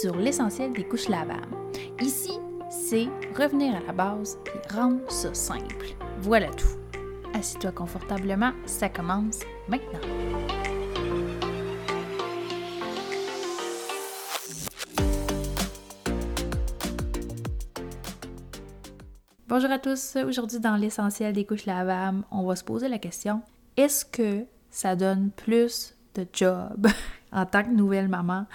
sur l'essentiel des couches lavables. Ici, c'est revenir à la base et rendre ça simple. Voilà tout. Assis-toi confortablement, ça commence maintenant. Bonjour à tous. Aujourd'hui, dans l'essentiel des couches lavables, on va se poser la question est-ce que ça donne plus de job en tant que nouvelle maman?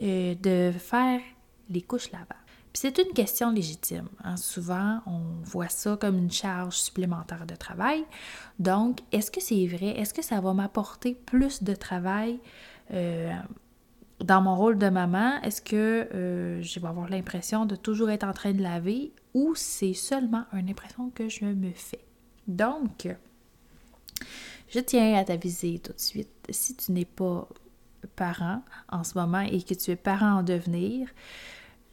De faire les couches lavables? Puis c'est une question légitime. Hein. Souvent, on voit ça comme une charge supplémentaire de travail. Donc, est-ce que c'est vrai? Est-ce que ça va m'apporter plus de travail euh, dans mon rôle de maman? Est-ce que euh, je vais avoir l'impression de toujours être en train de laver ou c'est seulement une impression que je me fais? Donc, je tiens à t'aviser tout de suite, si tu n'es pas parent en ce moment et que tu es parent en devenir,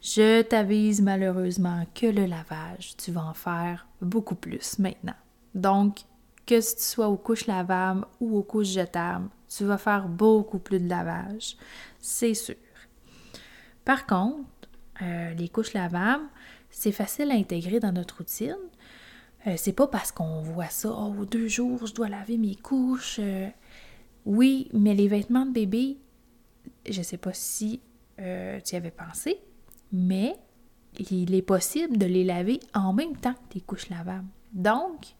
je t'avise malheureusement que le lavage, tu vas en faire beaucoup plus maintenant. Donc, que tu sois aux couches lavables ou aux couches jetables, tu vas faire beaucoup plus de lavage, c'est sûr. Par contre, euh, les couches lavables, c'est facile à intégrer dans notre routine. Euh, c'est pas parce qu'on voit ça, oh, deux jours, je dois laver mes couches. Euh. Oui, mais les vêtements de bébé, je sais pas si tu y avais pensé, mais il est possible de les laver en même temps que tes couches lavables. Donc,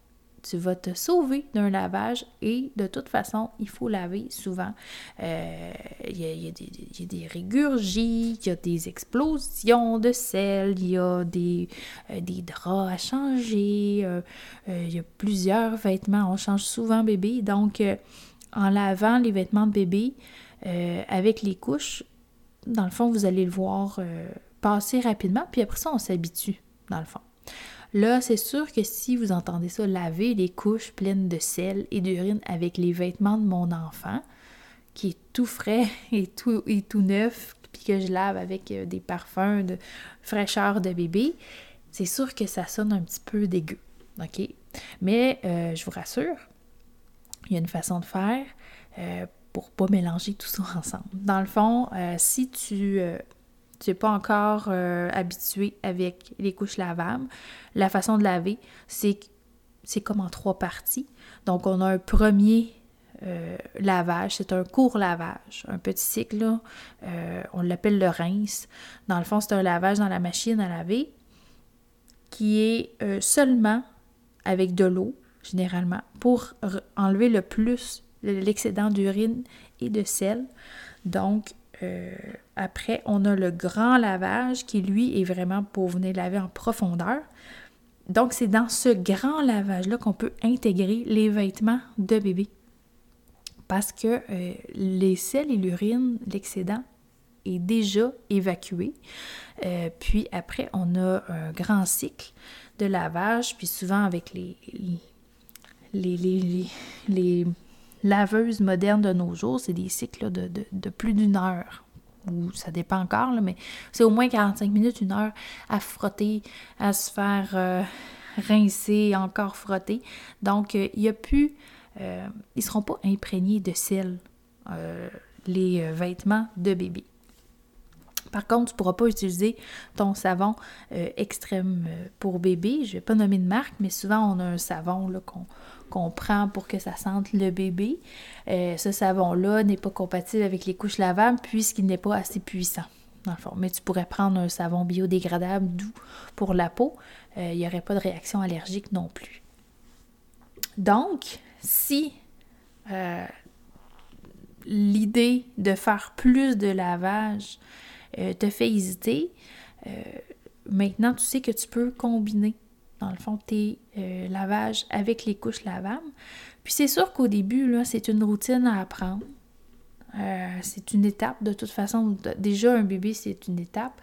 tu vas te sauver d'un lavage et de toute façon, il faut laver souvent. Euh, il, y a, des, régurgies, il y a des explosions de sel, il y a des, euh, draps à changer, euh, il y a plusieurs vêtements. On change souvent bébé. Donc, en lavant les vêtements de bébé avec les couches, dans le fond, vous allez le voir passer rapidement, puis après ça, on s'habitue, dans le fond. Là, c'est sûr que si vous entendez ça, laver les couches pleines de sel et d'urine avec les vêtements de mon enfant, qui est tout frais et tout, et tout neuf, puis que je lave avec euh, des parfums de fraîcheur de bébé, c'est sûr que ça sonne un petit peu dégueu. OK? Mais euh, je vous rassure, il y a une façon de faire euh, pour pas mélanger tout ça ensemble. Dans le fond, si tu n'es pas encore euh, habitué avec les couches lavables, la façon de laver, c'est, c'est comme en trois parties. Donc, on a un premier euh, lavage, c'est un court lavage, un petit cycle, euh, on l'appelle le rince. Dans le fond, c'est un lavage dans la machine à laver qui est seulement avec de l'eau, généralement, pour enlever le plus l'excédent d'urine et de sel. Donc, euh, après, on a le grand lavage qui, lui, est vraiment pour venir laver en profondeur. Donc, c'est dans ce grand lavage-là qu'on peut intégrer les vêtements de bébé. Parce que euh, les sels et l'urine, l'excédent, est déjà évacué. Euh, puis après, on a un grand cycle de lavage, puis souvent avec les, les, les, les laveuses modernes de nos jours, c'est des cycles de, plus d'une heure. Ou ça dépend encore, mais c'est au moins 45 minutes, une heure à frotter, à se faire euh, rincer, encore frotter. Donc, euh, il n'y a plus. Euh, ils ne seront pas imprégnés de sel, les vêtements de bébé. Par contre, tu ne pourras pas utiliser ton savon extrême pour bébé. Je ne vais pas nommer de marque, mais souvent on a un savon qu'on qu'on prend pour que ça sente le bébé. Euh, ce savon-là n'est pas compatible avec les couches lavables puisqu'il n'est pas assez puissant. Dans. Mais tu pourrais prendre un savon biodégradable doux pour la peau. Euh, il n'y aurait pas de réaction allergique non plus. Donc, si euh, l'idée de faire plus de lavage te fait hésiter, maintenant tu sais que tu peux combiner dans le fond, tes euh, lavages avec les couches lavables. Puis c'est sûr qu'au début, c'est une routine à apprendre. Euh, c'est une étape, de toute façon. Déjà, un bébé, c'est une étape.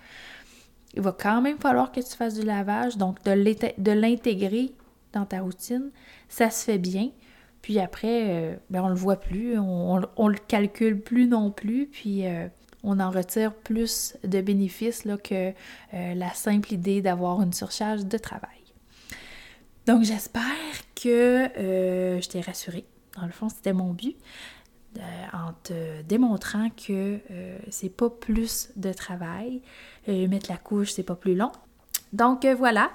Il va quand même falloir que tu fasses du lavage, donc de l'intégrer dans ta routine, ça se fait bien. Puis après, euh, ben, on le voit plus, on, on, le calcule plus non plus, puis on en retire plus de bénéfices que la simple idée d'avoir une surcharge de travail. Donc j'espère que euh, je t'ai rassurée. Dans le fond, c'était mon but. en te démontrant que c'est pas plus de travail. mettre la couche, c'est pas plus long. Donc voilà,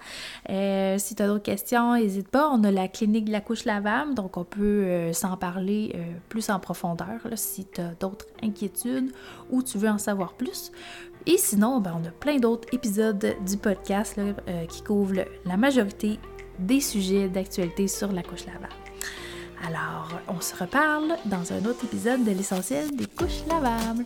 si tu as d'autres questions, n'hésite pas. On a la clinique de la couche lavable, donc on peut s'en parler plus en profondeur si tu as d'autres inquiétudes ou tu veux en savoir plus. Et sinon, ben, on a plein d'autres épisodes du podcast qui couvrent la majorité des sujets d'actualité sur la couche lavable. Alors, on se reparle dans un autre épisode de l'essentiel des couches lavables.